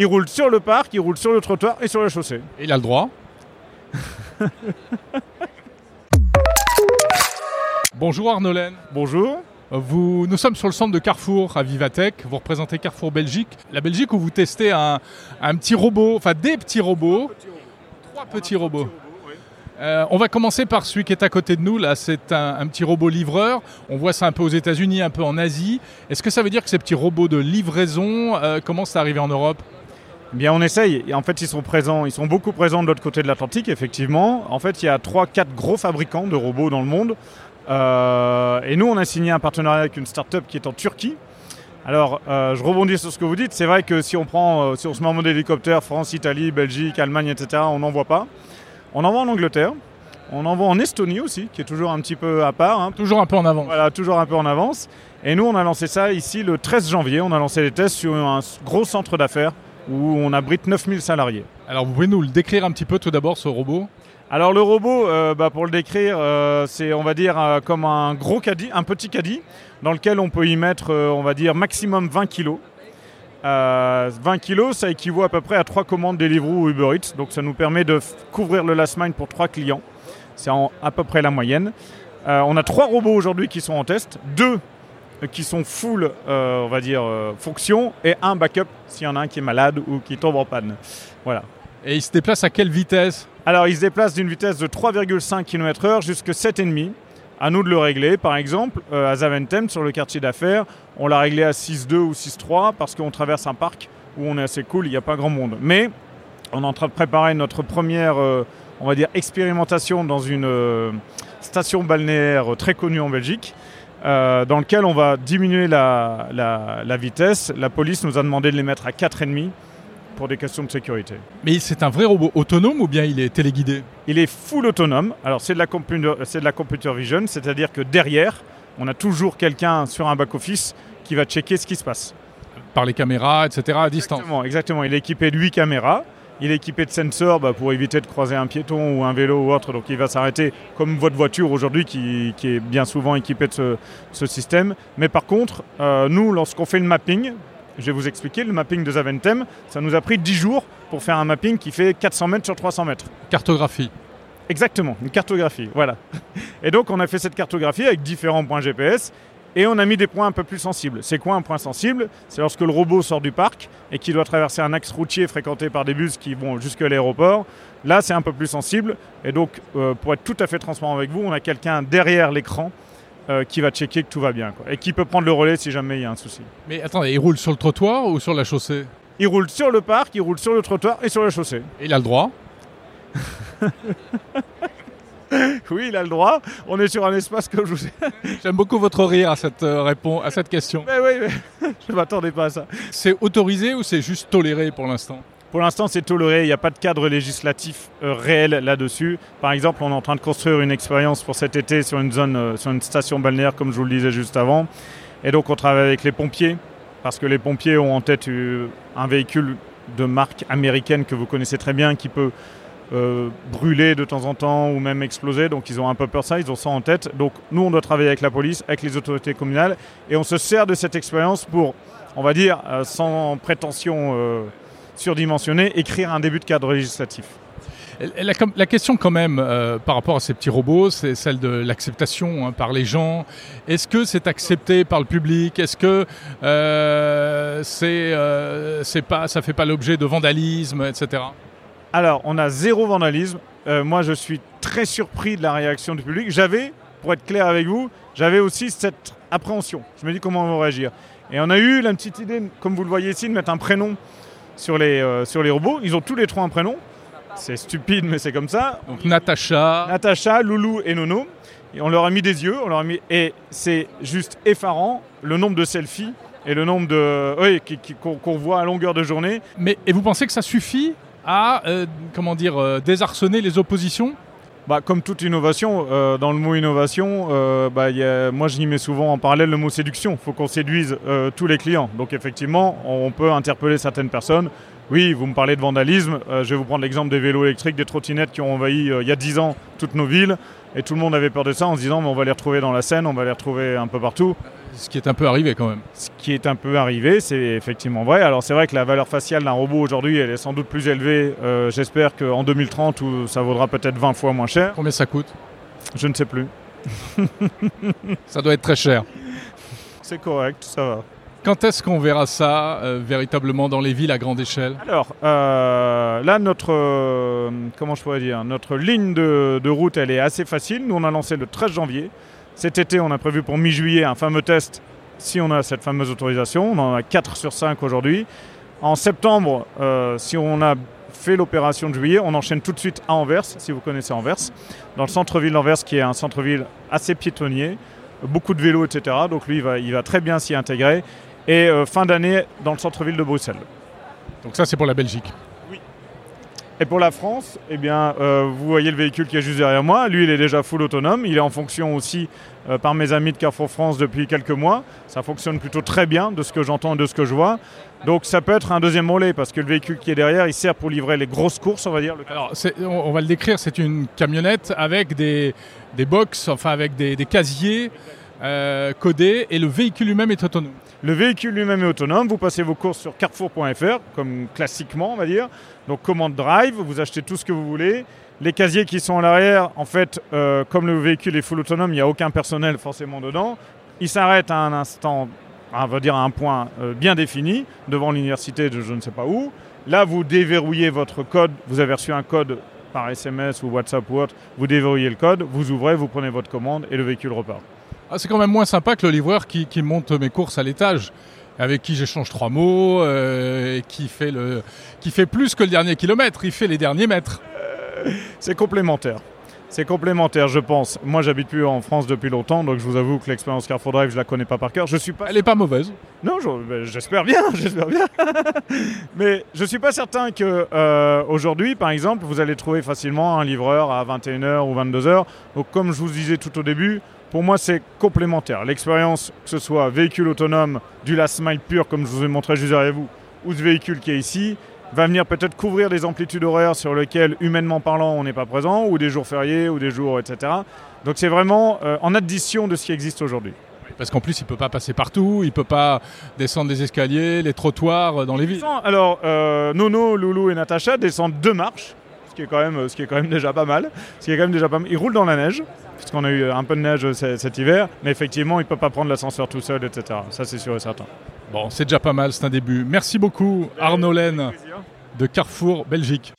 Il roule sur le parc, il roule sur le trottoir et sur la chaussée. Et il a le droit. Bonjour Arnolen. Bonjour. Vous, nous sommes sur le centre de Carrefour à Vivatech. Vous représentez Carrefour Belgique. La Belgique où vous testez un, un petit robot, enfin des petits robots. Trois petits robots. Euh, on va commencer par celui qui est à côté de nous. Là, c'est un, un petit robot livreur. On voit ça un peu aux États-Unis, un peu en Asie. Est-ce que ça veut dire que ces petits robots de livraison euh, commencent à arriver en Europe? Bien, on essaye. Et en fait, ils sont présents, ils sont beaucoup présents de l'autre côté de l'Atlantique, effectivement. En fait, il y a 3-4 gros fabricants de robots dans le monde. Euh, et nous, on a signé un partenariat avec une start-up qui est en Turquie. Alors, euh, je rebondis sur ce que vous dites. C'est vrai que si on prend, euh, si on se met en mode hélicoptère, France, Italie, Belgique, Allemagne, etc., on n'en voit pas. On en voit en Angleterre. On en voit en Estonie aussi, qui est toujours un petit peu à part. hein. Toujours un peu en avant. Voilà, toujours un peu en avance. Et nous, on a lancé ça ici le 13 janvier. On a lancé les tests sur un gros centre d'affaires où on abrite 9000 salariés. Alors, vous pouvez nous le décrire un petit peu tout d'abord, ce robot? Alors le robot, euh, bah, pour le décrire, euh, c'est on va dire euh, comme un gros caddie, un petit caddie, dans lequel on peut y mettre, on va dire, maximum 20 kilos. Euh, 20 kilos, ça équivaut à peu près à trois commandes Deliveroo ou Uber Eats, donc ça nous permet de couvrir le last mile pour trois clients. C'est à peu près la moyenne. On a trois robots aujourd'hui qui sont en test, deux euh, qui sont full, euh, on va dire, euh, fonction, et un backup s'il y en a un qui est malade ou qui tombe en panne. Voilà. Et il se déplace à quelle vitesse? Alors, il se déplace d'une vitesse de 3,5 km/h jusqu'à 7,5 À nous de le régler. Par exemple, euh, à Zaventem, sur le quartier d'affaires, on l'a réglé à 6,2 ou 6,3 parce qu'on traverse un parc où on est assez cool, il n'y a pas grand monde. Mais on est en train de préparer notre première, euh, on va dire, expérimentation dans une euh, station balnéaire très connue en Belgique. Euh, dans lequel on va diminuer la, la- la vitesse. La police nous a demandé de les mettre à 4,5 pour des questions de sécurité. Mais c'est un vrai robot autonome ou bien il est téléguidé? Il est full autonome. Alors c'est de la de la computer vision, c'est-à-dire que derrière, on a toujours quelqu'un sur un back-office qui va checker ce qui se passe. Par les caméras, etc. à distance. Exactement, exactement. Il est équipé de 8 caméras. Il est équipé de sensors bah, pour éviter de croiser un piéton ou un vélo ou autre. Donc il va s'arrêter comme votre voiture aujourd'hui qui, qui est bien souvent équipée de ce, ce système. Mais par contre, euh, nous, lorsqu'on fait le mapping, je vais vous expliquer, le mapping de Zaventem, ça nous a pris 10 jours pour faire un mapping qui fait 400 mètres sur 300 mètres. Cartographie. Exactement, une cartographie, voilà. Et donc on a fait cette cartographie avec différents points GPS et on a mis des points un peu plus sensibles. C'est quoi un point sensible? C'est lorsque le robot sort du parc et qu'il doit traverser un axe routier fréquenté par des bus qui vont jusqu'à l'aéroport. Là, c'est un peu plus sensible. Et donc, euh, pour être tout à fait transparent avec vous, on a quelqu'un derrière l'écran euh, qui va checker que tout va bien quoi, et qui peut prendre le relais si jamais il y a un souci. Mais attendez, il roule sur le trottoir ou sur la chaussée? Il roule sur le parc, il roule sur le trottoir et sur la chaussée. Et il a le droit? Oui, il a le droit. On est sur un espace que je vous ai. J'aime beaucoup votre rire à cette, euh, réponse, à cette question. Mais oui, mais je ne m'attendais pas à ça. C'est autorisé ou c'est juste toléré pour l'instant? Pour l'instant, c'est toléré. Il n'y a pas de cadre législatif euh, réel là-dessus. Par exemple, on est en train de construire une expérience pour cet été sur une zone, euh, sur une station balnéaire, comme je vous le disais juste avant. Et donc, on travaille avec les pompiers, parce que les pompiers ont en tête euh, un véhicule de marque américaine que vous connaissez très bien, qui peut euh, brûler de temps en temps ou même exploser. Donc, ils ont un peu peur ça. Ils ont ça en tête. Donc, nous, on doit travailler avec la police, avec les autorités communales, et on se sert de cette expérience pour, on va dire, euh, sans prétention. euh, surdimensionné, écrire un début de cadre législatif. La, question quand même par rapport à ces petits robots, c'est celle de l'acceptation hein, par les gens. Est-ce que c'est accepté par le public? Est-ce que euh, c'est, fait pas l'objet de vandalisme, etc. Alors, on a zéro vandalisme. Euh, moi, je suis très surpris de la réaction du public. J'avais, pour être clair avec vous, j'avais aussi cette appréhension. Je me dis comment on va réagir. Et on a eu la petite idée, comme vous le voyez ici, de mettre un prénom sur les, euh, sur les robots. Ils ont tous les trois un prénom. C'est stupide, mais c'est comme ça. Donc Natacha, Natacha, Loulou et Nono. Et on leur a mis des yeux, on leur a mis et c'est juste effarant le nombre de selfies et le nombre de oui, qu'on voit à longueur de journée. mais et vous pensez que ça suffit à euh, comment dire euh, désarçonner les oppositions Bah, comme toute innovation, euh, dans le mot innovation, euh, bah, y moi j'y mets souvent en parallèle le mot séduction. Il faut qu'on séduise tous les clients. Donc effectivement, on peut interpeller certaines personnes. Oui, vous me parlez de vandalisme. je vais vous prendre l'exemple des vélos électriques, des trottinettes qui ont envahi il y a 10 ans toutes nos villes. Et tout le monde avait peur de ça en se disant mais on va les retrouver dans la Seine, on va les retrouver un peu partout. Ce qui est un peu arrivé quand même. Ce qui est un peu arrivé, c'est effectivement vrai. Alors c'est vrai que la valeur faciale d'un robot aujourd'hui, elle est sans doute plus élevée. Euh, j'espère qu'en 2030, où ça vaudra peut-être 20 fois moins cher. Combien ça coûte? Je ne sais plus. ça doit être très cher. C'est correct, ça va. Quand est-ce qu'on verra ça euh, véritablement dans les villes à grande échelle? Alors, euh, là, notre, euh, comment je pourrais dire, notre ligne de, de, route, elle est assez facile. Nous, on a lancé le 13 janvier. Cet été, on a prévu pour mi-juillet un fameux test, si on a cette fameuse autorisation. On en a 4 sur 5 aujourd'hui. En septembre, si on a fait l'opération de juillet, on enchaîne tout de suite à Anvers, si vous connaissez Anvers, dans le centre-ville d'Anvers, qui est un centre-ville assez piétonnier, beaucoup de vélos, etc. Donc lui, il va, il va très bien s'y intégrer et euh, fin d'année dans le centre-ville de Bruxelles. Donc ça c'est pour la Belgique. Et pour la France, eh bien, euh, vous voyez le véhicule qui est juste derrière moi. Lui, il est déjà full autonome. Il est en fonction aussi euh, par mes amis de Carrefour France depuis quelques mois. Ça fonctionne plutôt très bien de ce que j'entends et de ce que je vois. Donc ça peut être un deuxième relais parce que le véhicule qui est derrière, il sert pour livrer les grosses courses, on va dire. Alors on va le décrire, c'est une camionnette avec des, des enfin avec des, des casiers euh, codés et le véhicule lui-même est autonome. Le véhicule lui-même est autonome. Vous passez vos courses sur carrefour.fr, comme classiquement, on va dire. Donc, commande drive, vous achetez tout ce que vous voulez. Les casiers qui sont à l'arrière, en fait, euh, comme le véhicule est full autonome, il n'y a aucun personnel forcément dedans. Il s'arrête à un instant, on va dire à un point euh, bien défini, devant l'université de je ne sais pas où. Là, vous déverrouillez votre code. Vous avez reçu un code par SMS ou WhatsApp ou autre. Vous déverrouillez le code, vous ouvrez, vous prenez votre commande et le véhicule repart. Ah, c'est quand même moins sympa que le livreur qui, monte mes courses à l'étage, avec qui j'échange trois mots, euh, et qui fait, le, qui fait plus que le dernier kilomètre, il fait les derniers mètres. Euh, c'est complémentaire. C'est complémentaire, je pense. Moi, j'habite plus en France depuis longtemps, donc je vous avoue que l'expérience Carrefour Drive, je la connais pas par cœur. Je suis pas. Elle est pas mauvaise. Non, ben, j'espère bien, j'espère bien. Mais je suis pas certain que euh, aujourd'hui, par exemple, vous allez trouver facilement un livreur à 21h ou 22h. Donc, comme je vous disais tout au début, pour moi, c'est complémentaire. L'expérience, que ce soit véhicule autonome, du last mile pur, comme je vous ai montré juste derrière vous, ou ce véhicule qui est ici, va venir peut-être couvrir des amplitudes horaires sur lesquelles, humainement parlant, on n'est pas présent, ou des jours fériés, ou des jours, etc. Donc c'est vraiment euh, en addition de ce qui existe aujourd'hui. Parce qu'en plus, il ne peut pas passer partout, il ne peut pas descendre des escaliers, les trottoirs euh, dans les villes. Alors, euh, Nono, Loulou et Natacha descendent deux marches, ce qui est quand même, ce qui est quand même déjà pas mal. Ce qui est quand même déjà pas mal. Ils roulent dans la neige puisqu'on a eu un peu de neige cet hiver, mais effectivement, il ne peut pas prendre l'ascenseur tout seul, etc. Ça, c'est sûr et certain. Bon, c'est déjà pas mal, c'est un début. Merci beaucoup, Arnaud Laine, de Carrefour Belgique.